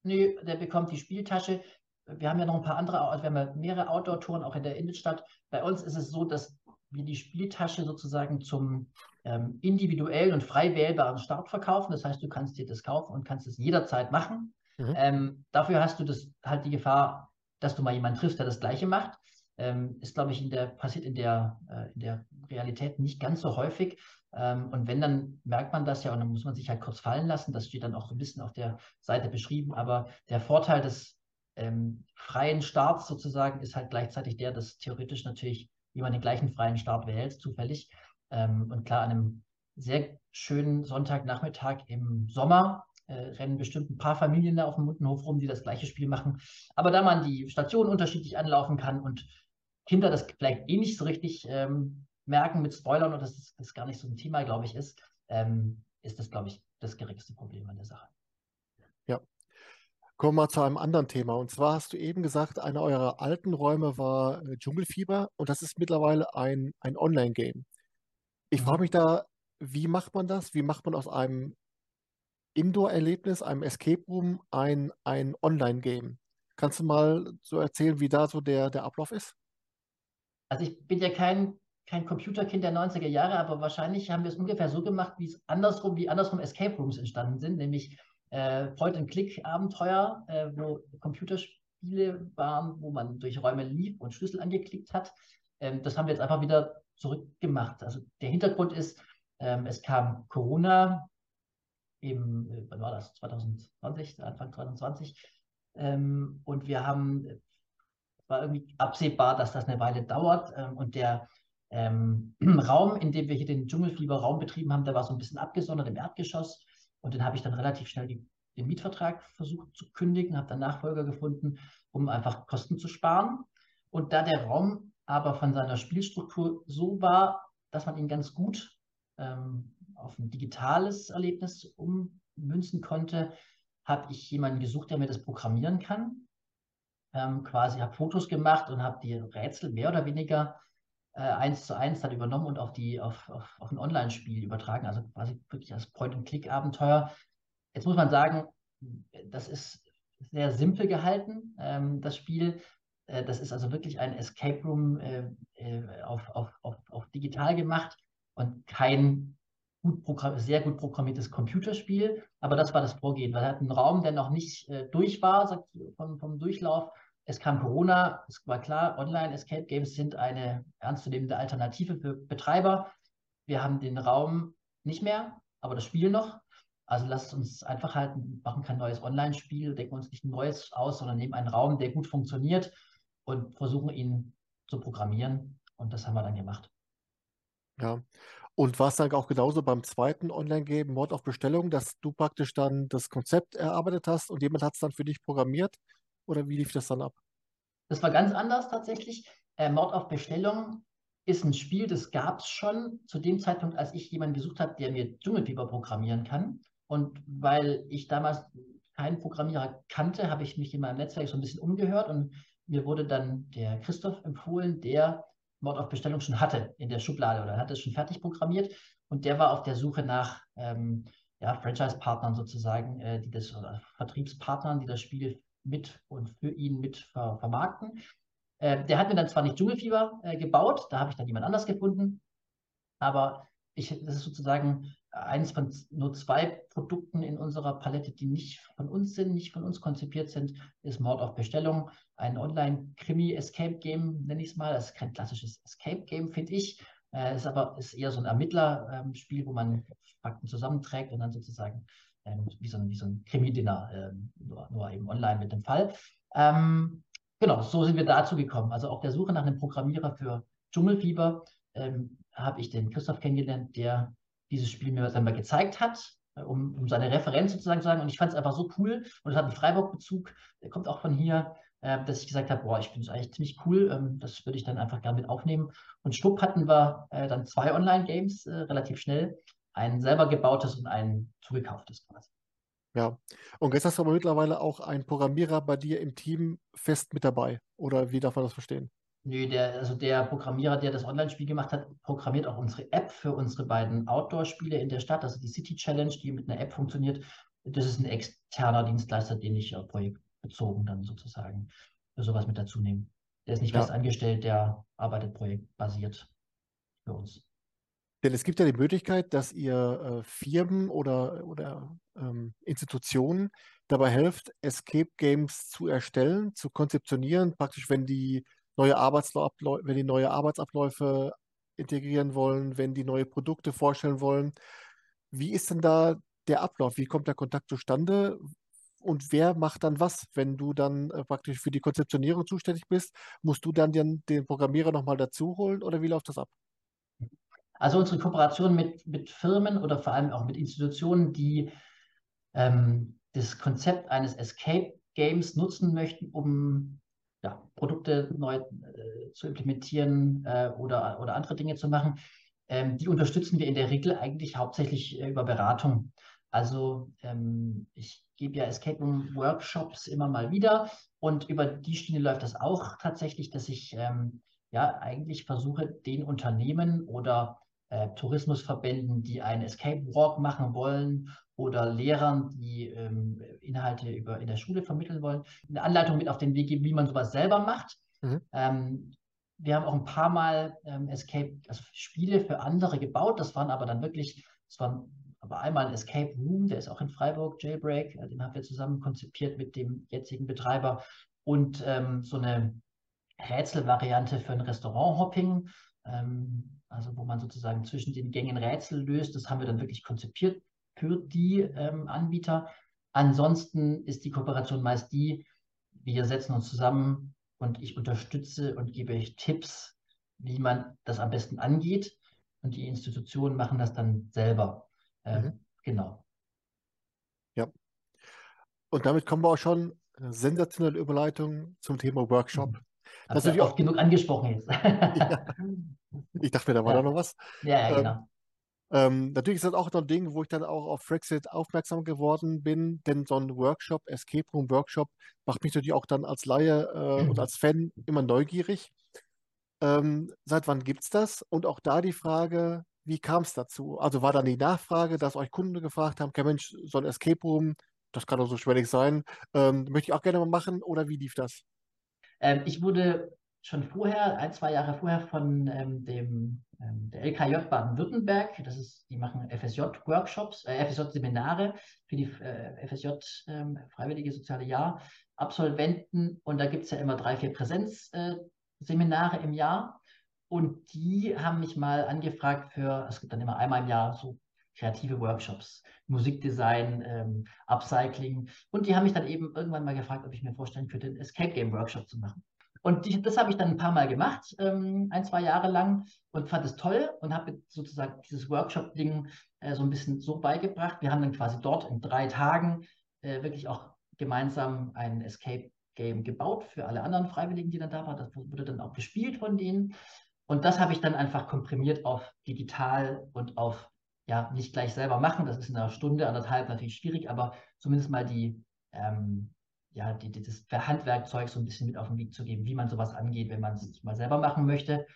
Nee, der bekommt die Spieltasche. Wir haben ja noch ein paar andere, wir haben ja mehrere Outdoor-Touren auch in der Innenstadt. Bei uns ist es so, dass wir die Spieltasche sozusagen zum ähm, individuellen und frei wählbaren Start verkaufen. Das heißt, du kannst dir das kaufen und kannst es jederzeit machen. Mhm. Ähm, dafür hast du das halt die Gefahr, dass du mal jemanden triffst, der das Gleiche macht. Ähm, ist, glaube ich, in der, passiert in der, äh, in der Realität nicht ganz so häufig. Ähm, und wenn, dann merkt man das ja und dann muss man sich halt kurz fallen lassen. Das steht dann auch so ein bisschen auf der Seite beschrieben. Aber der Vorteil des ähm, freien Starts sozusagen ist halt gleichzeitig der, dass theoretisch natürlich jemand den gleichen freien Start wählt, zufällig. Ähm, und klar, an einem sehr schönen Sonntagnachmittag im Sommer äh, rennen bestimmt ein paar Familien da auf dem Mundenhof rum, die das gleiche Spiel machen. Aber da man die Stationen unterschiedlich anlaufen kann und Kinder das vielleicht eh nicht so richtig ähm, merken mit Spoilern und das, das gar nicht so ein Thema, glaube ich, ist, ähm, ist das, glaube ich, das geringste Problem an der Sache. Kommen wir zu einem anderen Thema. Und zwar hast du eben gesagt, einer eurer alten Räume war äh, Dschungelfieber und das ist mittlerweile ein, ein Online-Game. Ich mhm. frage mich da, wie macht man das? Wie macht man aus einem Indoor-Erlebnis, einem Escape Room, ein, ein Online-Game? Kannst du mal so erzählen, wie da so der, der Ablauf ist? Also ich bin ja kein, kein Computerkind der 90er Jahre, aber wahrscheinlich haben wir es ungefähr so gemacht, wie es andersrum, wie andersrum Escape Rooms entstanden sind, nämlich äh, Point-and-Click-Abenteuer, äh, wo Computerspiele waren, wo man durch Räume lief und Schlüssel angeklickt hat. Ähm, das haben wir jetzt einfach wieder zurückgemacht. Also der Hintergrund ist, ähm, es kam Corona im, äh, wann war das? 2020, Anfang 2020. Ähm, und wir haben war irgendwie absehbar, dass das eine Weile dauert. Ähm, und der ähm, *clears throat* Raum, in dem wir hier den Dschungelfieber-Raum betrieben haben, der war so ein bisschen abgesondert im Erdgeschoss. Und den habe ich dann relativ schnell die, den Mietvertrag versucht zu kündigen, habe dann Nachfolger gefunden, um einfach Kosten zu sparen. Und da der Raum aber von seiner Spielstruktur so war, dass man ihn ganz gut ähm, auf ein digitales Erlebnis ummünzen konnte, habe ich jemanden gesucht, der mir das programmieren kann ähm, quasi, habe Fotos gemacht und habe die Rätsel mehr oder weniger eins zu eins dann übernommen und auf, die, auf, auf, auf ein Online-Spiel übertragen, also quasi wirklich als Point-and-Click-Abenteuer. Jetzt muss man sagen, das ist sehr simpel gehalten, ähm, das Spiel. Äh, das ist also wirklich ein Escape Room äh, äh auf, auf, auf, auf digital gemacht und kein gut sehr gut programmiertes Computerspiel. Aber das war das Vorgehen. Wir hatten einen Raum, der noch nicht äh, durch war sagt, vom, vom Durchlauf. Es kam Corona, es war klar, Online-Escape Games sind eine ernstzunehmende Alternative für Betreiber. Wir haben den Raum nicht mehr, aber das Spiel noch. Also lasst uns einfach halten, machen kein neues Online-Spiel, denken uns nicht ein neues aus, sondern nehmen einen Raum, der gut funktioniert und versuchen ihn zu programmieren. Und das haben wir dann gemacht. Ja, und war es dann auch genauso beim zweiten Online-Game, Mord auf Bestellung, dass du praktisch dann das Konzept erarbeitet hast und jemand hat es dann für dich programmiert? Oder wie lief das dann ab? Das war ganz anders tatsächlich. Äh, Mord auf Bestellung ist ein Spiel, das gab es schon zu dem Zeitpunkt, als ich jemanden gesucht habe, der mir Dschungelfieber programmieren kann. Und weil ich damals keinen Programmierer kannte, habe ich mich in meinem Netzwerk so ein bisschen umgehört und mir wurde dann der Christoph empfohlen, der Mord auf Bestellung schon hatte in der Schublade oder hat es schon fertig programmiert. Und der war auf der Suche nach ähm, ja, Franchise-Partnern sozusagen, äh, die das, oder Vertriebspartnern, die das Spiel mit und für ihn mit ver vermarkten. Äh, der hat mir dann zwar nicht Dschungelfieber äh, gebaut, da habe ich dann jemand anders gefunden, aber ich, das ist sozusagen eins von nur zwei Produkten in unserer Palette, die nicht von uns sind, nicht von uns konzipiert sind, ist Mord auf Bestellung. Ein Online-Krimi-Escape-Game, nenne ich es mal. Das ist kein klassisches Escape-Game, finde ich. Äh, ist aber ist eher so ein Ermittlerspiel, ähm, wo man Fakten zusammenträgt und dann sozusagen wie, so ein, so ein Krimi-Dinner, ähm, nur, nur, eben online mit dem Fall. Ähm, genau, so sind wir dazu gekommen. Also auf der Suche nach einem Programmierer für Dschungelfieber ähm, habe ich den Christoph kennengelernt, der dieses Spiel mir einmal gezeigt hat, äh, um, um seine Referenz sozusagen zu sagen. Und ich fand es einfach so cool und es hat einen Freiburg-Bezug, der kommt auch von hier, äh, dass ich gesagt habe, boah, ich finde es eigentlich ziemlich cool, ähm, das würde ich dann einfach gerne mit aufnehmen. Und schwupp hatten wir äh, dann zwei Online-Games äh, relativ schnell, ein selber gebautes und ein zugekauftes quasi. Ja. Und jetzt hast du aber mittlerweile auch einen Programmierer bei dir im Team fest mit dabei. Oder wie darf man das verstehen? Nö, der, also der Programmierer, der das Online-Spiel gemacht hat, programmiert auch unsere App für unsere beiden Outdoor-Spiele in der Stadt, also die City Challenge, die mit einer App funktioniert. Das ist ein externer Dienstleister, den ich auf projektbezogen dann sozusagen für sowas mit dazu nehme. Der ist nicht Ja. fest angestellt, der arbeitet projektbasiert für uns. Denn es gibt ja die Möglichkeit, dass ihr äh, Firmen oder, oder ähm, Institutionen dabei helft, Escape Games zu erstellen, zu konzeptionieren, praktisch wenn die neue Arbeitsabläufe, wenn die neue Arbeitsabläufe integrieren wollen, wenn die neue Produkte vorstellen wollen. Wie ist denn da der Ablauf? Wie kommt der Kontakt zustande? Und wer macht dann was, wenn du dann äh, praktisch für die Konzeptionierung zuständig bist? Musst du dann den, den Programmierer nochmal dazu holen oder wie läuft das ab? Also unsere Kooperation mit, mit Firmen oder vor allem auch mit Institutionen, die ähm, das Konzept eines Escape Games nutzen möchten, um ja, Produkte neu äh, zu implementieren äh, oder, oder andere Dinge zu machen, ähm, die unterstützen wir in der Regel eigentlich hauptsächlich äh, über Beratung. Also ähm, ich gebe ja Escape Room Workshops immer mal wieder und über die Schiene läuft das auch tatsächlich, dass ich ähm, ja eigentlich versuche, den Unternehmen oder äh, Tourismusverbänden, die einen Escape Walk machen wollen oder Lehrern, die ähm, Inhalte über, in der Schule vermitteln wollen, eine Anleitung mit auf den Weg geben, wie man sowas selber macht. Mhm. Ähm, wir haben auch ein paar Mal ähm, Escape, also Spiele für andere gebaut. Das waren aber dann wirklich, das waren aber einmal ein Escape Room, der ist auch in Freiburg, Jailbreak, äh, den haben wir zusammen konzipiert mit dem jetzigen Betreiber und ähm, so eine Rätselvariante für ein Restaurant-Hopping, ähm, also wo man sozusagen zwischen den Gängen Rätsel löst. Das haben wir dann wirklich konzipiert für die ähm, Anbieter. Ansonsten ist die Kooperation meist die, wir setzen uns zusammen und ich unterstütze und gebe euch Tipps, wie man das am besten angeht. Und die Institutionen machen das dann selber. Ähm, Mhm. Genau. Und damit kommen wir auch schon, sensationelle Überleitung zum Thema Workshop. Mhm. Das Hast ist du natürlich oft genug angesprochen jetzt. *laughs* Ich dachte mir, da war Ja. da noch was. Ja, ja, Ähm, genau. Ähm, natürlich ist das auch noch ein Ding, wo ich dann auch auf Frexit aufmerksam geworden bin, denn so ein Workshop, Escape Room Workshop, macht mich natürlich auch dann als Laie äh, und Mhm. als Fan immer neugierig. Ähm, seit wann gibt es das? Und auch da die Frage, wie kam es dazu? Also war dann die Nachfrage, dass euch Kunden gefragt haben, kein Mensch, so ein Escape Room, das kann doch so schwer nicht sein, ähm, möchte ich auch gerne mal machen oder wie lief das? Ähm, ich wurde schon vorher, ein, zwei Jahre vorher von ähm, dem, ähm, der LKJ Baden-Württemberg, das ist, die machen FSJ-Workshops, äh, FSJ-Seminare für die äh, FSJ ähm, Freiwillige Soziale Jahr Absolventen. Und da gibt es ja immer drei, vier Präsenzseminare im Jahr. Und die haben mich mal angefragt für, es gibt dann immer einmal im Jahr so kreative Workshops, Musikdesign, ähm, Upcycling und die haben mich dann eben irgendwann mal gefragt, ob ich mir vorstellen könnte, einen Escape Game Workshop zu machen. Und die, das habe ich dann ein paar Mal gemacht, ähm, ein, zwei Jahre lang und fand es toll und habe sozusagen dieses Workshop-Ding äh, so ein bisschen so beigebracht. Wir haben dann quasi dort in drei Tagen äh, wirklich auch gemeinsam ein Escape Game gebaut für alle anderen Freiwilligen, die dann da waren. Das wurde dann auch gespielt von denen. Und das habe ich dann einfach komprimiert auf digital und auf, ja, nicht gleich selber machen. Das ist in einer Stunde, anderthalb natürlich schwierig, aber zumindest mal die, ähm, ja, die, die, das Handwerkzeug so ein bisschen mit auf den Weg zu geben, wie man sowas angeht, wenn man es mal selber machen möchte.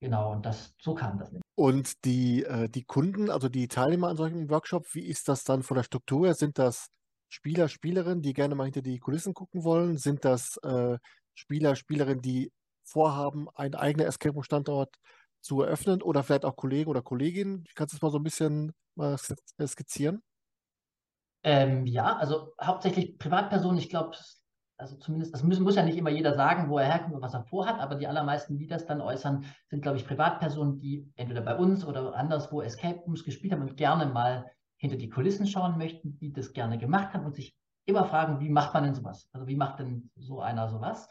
Genau, und das, so kam das. Und die, äh, die Kunden, also die Teilnehmer an solchen Workshop, wie ist das dann von der Struktur her? Sind das Spieler, Spielerinnen, die gerne mal hinter die Kulissen gucken wollen? Sind das äh, Spieler, Spielerinnen, die vorhaben, einen eigenen Escape Room Standort zu eröffnen oder vielleicht auch Kollegen oder Kolleginnen? Kannst du das mal so ein bisschen mal skizzieren? Ähm, ja, also hauptsächlich Privatpersonen. Ich glaube, also zumindest, das muss, muss, ja nicht immer jeder sagen, wo er herkommt und was er vorhat, aber die allermeisten, die das dann äußern, sind, glaube ich, Privatpersonen, die entweder bei uns oder anderswo Escape Rooms gespielt haben und gerne mal hinter die Kulissen schauen möchten, die das gerne gemacht haben und sich immer fragen, wie macht man denn sowas? Also wie macht denn so einer sowas?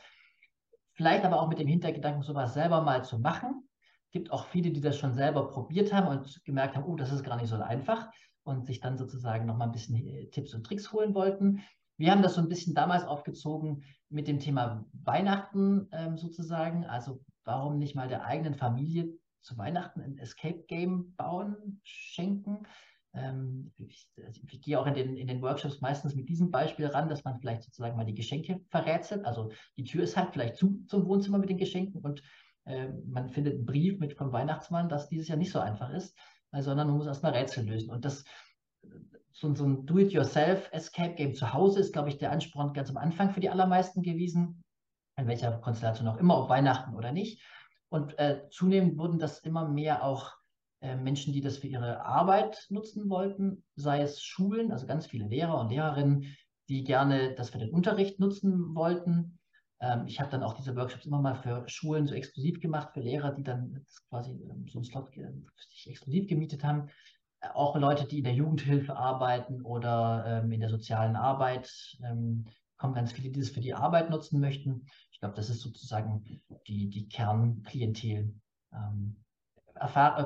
Vielleicht aber auch mit dem Hintergedanken, sowas selber mal zu machen. Gibt auch viele, die das schon selber probiert haben und gemerkt haben, oh, das ist gar nicht so einfach und sich dann sozusagen noch mal ein bisschen äh, Tipps und Tricks holen wollten. Wir haben das so ein bisschen damals aufgezogen mit dem Thema Weihnachten ähm, sozusagen. Also warum nicht mal der eigenen Familie zu Weihnachten ein Escape Game bauen, schenken? Ähm, ich, ich, gehe auch in den, in den Workshops meistens mit diesem Beispiel ran, dass man vielleicht sozusagen mal die Geschenke verrätselt. Also die Tür ist halt vielleicht zu zum Wohnzimmer mit den Geschenken und äh, man findet einen Brief mit vom Weihnachtsmann, dass dieses Jahr nicht so einfach ist, äh, sondern man muss erstmal Rätsel lösen. Und das so, so ein Do-it-yourself-Escape-Game zu Hause ist, glaube ich, der Ansporn ganz am Anfang für die allermeisten gewesen, in welcher Konstellation auch immer, ob Weihnachten oder nicht. Und äh, zunehmend wurden das immer mehr auch äh, Menschen, die das für ihre Arbeit nutzen wollten, sei es Schulen, also ganz viele Lehrer und Lehrerinnen, die gerne das für den Unterricht nutzen wollten. Ähm, ich habe dann auch diese Workshops immer mal für Schulen so exklusiv gemacht, für Lehrer, die dann quasi ähm, so einen Slot äh, sich exklusiv gemietet haben auch Leute, die in der Jugendhilfe arbeiten oder ähm, in der sozialen Arbeit, kommen ganz viele, die das für die Arbeit nutzen möchten. Ich glaube, das ist sozusagen die, die Kernklientel. Ähm,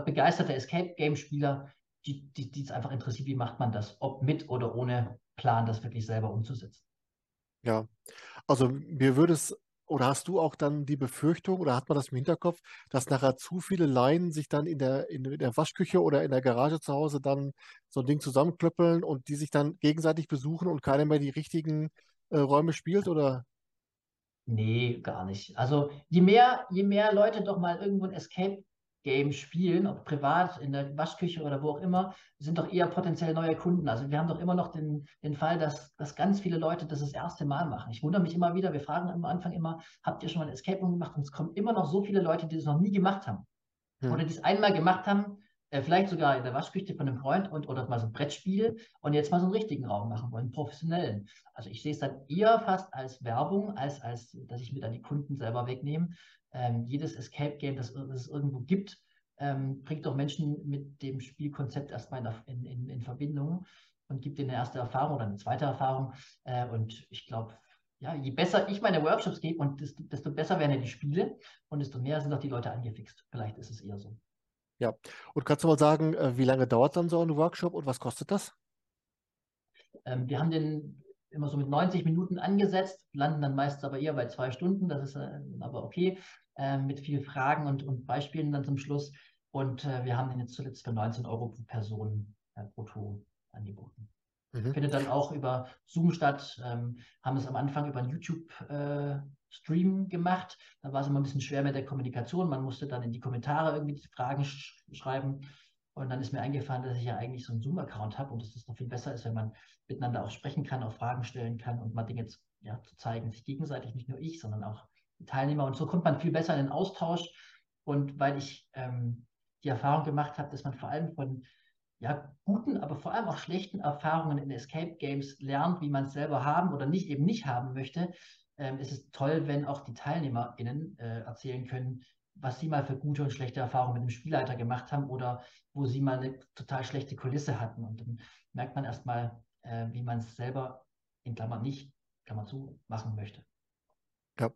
begeisterte Escape-Game-Spieler, die, die, die es einfach interessiert, wie macht man das, ob mit oder ohne Plan, das wirklich selber umzusetzen. Ja, also mir würde es oder hast du auch dann die Befürchtung oder hat man das im Hinterkopf, dass nachher zu viele Laien sich dann in der, in der Waschküche oder in der Garage zu Hause dann so ein Ding zusammenklöppeln und die sich dann gegenseitig besuchen und keiner mehr die richtigen äh, Räume spielt? Oder Nee, gar nicht. Also je mehr, je mehr Leute doch mal irgendwo ein Escape Game spielen, ob privat, in der Waschküche oder wo auch immer, sind doch eher potenziell neue Kunden. Also wir haben doch immer noch den, den Fall, dass, dass ganz viele Leute das das erste Mal machen. Ich wundere mich immer wieder, wir fragen am Anfang immer, habt ihr schon mal ein Escape Room gemacht? Und es kommen immer noch so viele Leute, die das noch nie gemacht haben. Hm. Oder die es einmal gemacht haben, äh, vielleicht sogar in der Waschküche von einem Freund und oder mal so ein Brettspiel und jetzt mal so einen richtigen Raum machen wollen, professionellen. Also ich sehe es dann eher fast als Werbung, als, als dass ich mir dann die Kunden selber wegnehme ähm, jedes Escape Game, das, das, es irgendwo gibt, ähm, bringt doch Menschen mit dem Spielkonzept erstmal in, in, in Verbindung und gibt ihnen eine erste Erfahrung oder eine zweite Erfahrung. Äh, und ich glaube, ja, je besser ich meine Workshops gebe und desto, desto besser werden ja die Spiele und desto mehr sind auch die Leute angefixt. Vielleicht ist es eher so. Ja, und kannst du mal sagen, äh, wie lange dauert dann so ein Workshop und was kostet das? Ähm, wir haben den immer so mit 90 Minuten angesetzt, landen dann meistens aber eher bei zwei Stunden, das ist äh, aber okay, äh, mit viel Fragen und, und Beispielen dann zum Schluss. Und äh, wir haben den jetzt zuletzt für 19 Euro pro Person brutto angeboten. Mhm. Findet dann auch über Zoom statt, ähm, haben es am Anfang über einen YouTube-Stream gemacht. Da war es immer ein bisschen schwer mit der Kommunikation. Man musste dann in die Kommentare irgendwie die Fragen sch schreiben. Und dann ist mir eingefallen, dass ich ja eigentlich so einen Zoom-Account habe und dass das noch viel besser ist, wenn man miteinander auch sprechen kann, auch Fragen stellen kann und mal Dinge ja, zu zeigen, sich gegenseitig, nicht nur ich, sondern auch die Teilnehmer. Und so kommt man viel besser in den Austausch. Und weil ich ähm, die Erfahrung gemacht habe, dass man vor allem von ja, guten, aber vor allem auch schlechten Erfahrungen in Escape Games lernt, wie man es selber haben oder nicht eben nicht haben möchte, ähm, ist es toll, wenn auch die TeilnehmerInnen äh, erzählen können, was sie mal für gute und schlechte Erfahrungen mit dem Spielleiter gemacht haben oder wo sie mal eine total schlechte Kulisse hatten. Und dann merkt man erstmal, äh, wie man es selber in Klammern nicht, Klammer zu, machen möchte. Ja.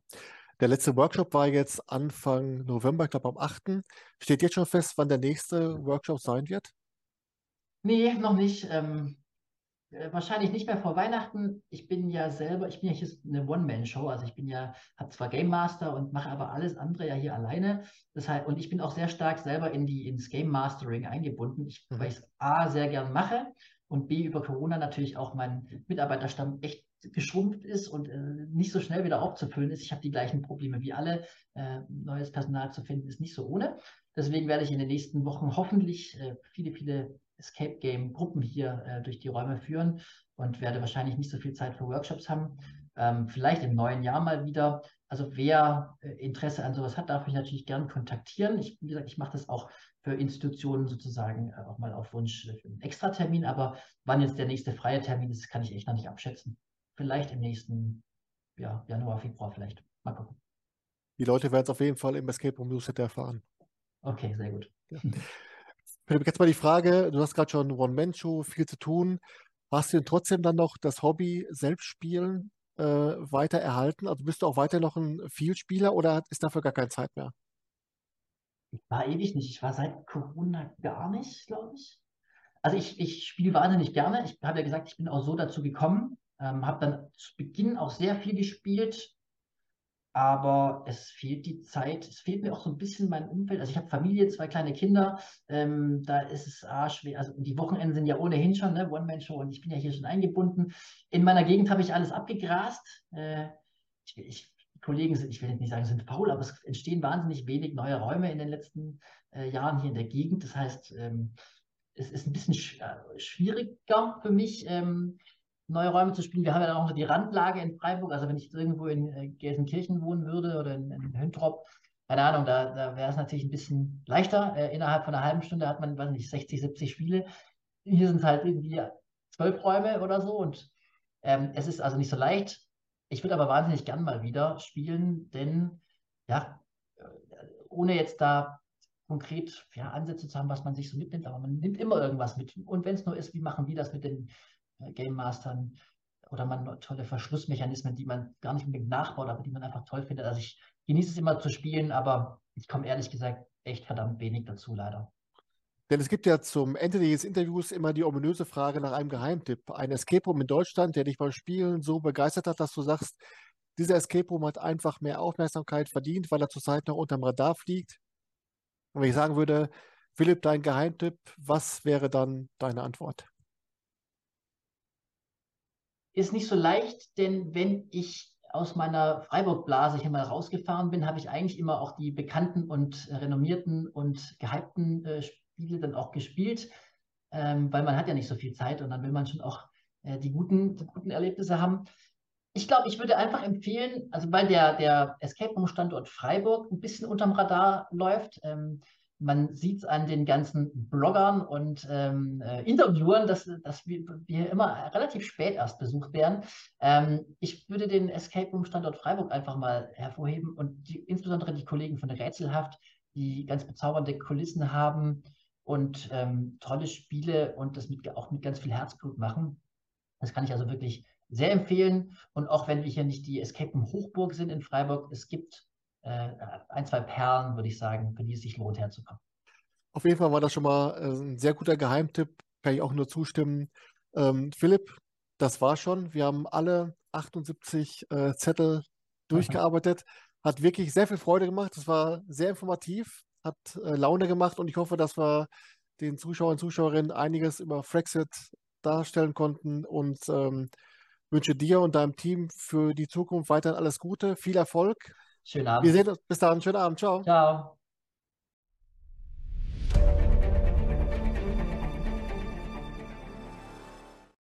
Der letzte Workshop war jetzt Anfang November, ich glaube am 8. Steht jetzt schon fest, wann der nächste Workshop sein wird? Nee, noch nicht. Ähm, äh, wahrscheinlich nicht mehr vor Weihnachten. Ich bin ja selber, ich bin ja hier eine One-Man-Show, also ich bin ja, habe zwar Game Master und mache aber alles andere ja hier alleine. Das heißt, und ich bin auch sehr stark selber in die, ins Game Mastering eingebunden, ich, mhm. weil ich es A sehr gern mache und B über Corona natürlich auch mein Mitarbeiterstamm echt geschrumpft ist und äh, nicht so schnell wieder aufzufüllen ist. Ich habe die gleichen Probleme wie alle. Äh, neues Personal zu finden ist nicht so ohne. Deswegen werde ich in den nächsten Wochen hoffentlich äh, viele, viele Escape Game Gruppen hier äh, durch die Räume führen und werde wahrscheinlich nicht so viel Zeit für Workshops haben. Ähm, vielleicht im neuen Jahr mal wieder. Also wer äh, Interesse an sowas hat, darf mich natürlich gern kontaktieren. Ich, wie gesagt, ich mache das auch für Institutionen sozusagen äh, auch mal auf Wunsch für einen Extratermin. Aber wann jetzt der nächste freie Termin ist, kann ich echt noch nicht abschätzen. Vielleicht im nächsten ja, Januar, Februar vielleicht. Mal gucken. Die Leute werden es auf jeden Fall im Escape Room Newsletter erfahren. Okay, sehr gut. Ja. *laughs* Jetzt mal die Frage, du hast gerade schon One-Man-Show, viel zu tun. Hast du denn trotzdem dann noch das Hobby Selbstspielen äh, weiter erhalten? Also bist du auch weiter noch ein Vielspieler oder ist dafür gar keine Zeit mehr? Ich war ewig nicht. Ich war seit Corona gar nicht, glaube ich. Also ich, ich spiele wahnsinnig gerne. Ich habe ja gesagt, ich bin auch so dazu gekommen. Ähm, habe dann zu Beginn auch sehr viel gespielt. Aber es fehlt die Zeit. Es fehlt mir auch so ein bisschen mein Umfeld. Also ich habe Familie, zwei kleine Kinder. Ähm, da ist es ah, schwer. Also die Wochenenden sind ja ohnehin schon ne? One-Man-Show und ich bin ja hier schon eingebunden. In meiner Gegend habe ich alles abgegrast. Äh, ich, ich, die Kollegen sind, ich will nicht sagen, sind faul, aber es entstehen wahnsinnig wenig neue Räume in den letzten äh, Jahren hier in der Gegend. Das heißt, ähm, es ist ein bisschen sch äh, schwieriger für mich. Ähm, neue Räume zu spielen. Wir haben ja dann auch noch die Randlage in Freiburg. Also wenn ich irgendwo in äh, Gelsenkirchen wohnen würde oder in, in Hüntrop, keine Ahnung, da, da wäre es natürlich ein bisschen leichter. Äh, innerhalb von einer halben Stunde hat man, weiß nicht, 60, 70 Spiele. Hier sind es halt irgendwie zwölf Räume oder so und ähm, es ist also nicht so leicht. Ich würde aber wahnsinnig gern mal wieder spielen, denn ja, äh, ohne jetzt da konkret ja, Ansätze zu haben, was man sich so mitnimmt, aber man nimmt immer irgendwas mit. Und wenn es nur ist, wie machen wir das mit den Game Mastern oder man tolle Verschlussmechanismen, die man gar nicht unbedingt nachbaut, aber die man einfach toll findet. Also ich genieße es immer zu spielen, aber ich komme ehrlich gesagt echt verdammt wenig dazu, leider. Denn es gibt ja zum Ende dieses Interviews immer die ominöse Frage nach einem Geheimtipp. Ein Escape Room in Deutschland, der dich beim Spielen so begeistert hat, dass du sagst, dieser Escape Room hat einfach mehr Aufmerksamkeit verdient, weil er zurzeit noch unterm Radar fliegt. Und wenn ich sagen würde, Philipp, dein Geheimtipp, was wäre dann deine Antwort? Ist nicht so leicht, denn wenn ich aus meiner Freiburg-Blase hier mal rausgefahren bin, habe ich eigentlich immer auch die bekannten und renommierten und gehypten äh, Spiele dann auch gespielt, ähm, weil man hat ja nicht so viel Zeit und dann will man schon auch äh, die, guten, die guten Erlebnisse haben. Ich glaube, ich würde einfach empfehlen, also weil der, der Escape Room Standort Freiburg ein bisschen unterm Radar läuft, ähm, man sieht es an den ganzen Bloggern und ähm, äh, Interviewern, dass, dass wir, wir, immer relativ spät erst besucht werden. Ähm, ich würde den Escape Room Standort Freiburg einfach mal hervorheben und die, insbesondere die Kollegen von der Rätselhaft, die ganz bezaubernde Kulissen haben und ähm, tolle Spiele und das mit, auch mit ganz viel Herzblut machen. Das kann ich also wirklich sehr empfehlen. Und auch wenn wir hier nicht die Escape Room Hochburg sind in Freiburg, es gibt ein, zwei Perlen, würde ich sagen, für die es sich lohnt, herzukommen. Auf jeden Fall war das schon mal äh, ein sehr guter Geheimtipp, kann ich auch nur zustimmen. Ähm, Philipp, das war schon. Wir haben alle 78 äh, Zettel durchgearbeitet. Hat wirklich sehr viel Freude gemacht. Es war sehr informativ, hat äh, Laune gemacht und ich hoffe, dass wir den Zuschauern und Zuschauerinnen einiges über Frexit darstellen konnten und ähm, wünsche dir und deinem Team für die Zukunft weiterhin alles Gute, viel Erfolg Schönen Abend. Wir sehen uns. Bis dann. Schönen Abend. Ciao. Ciao.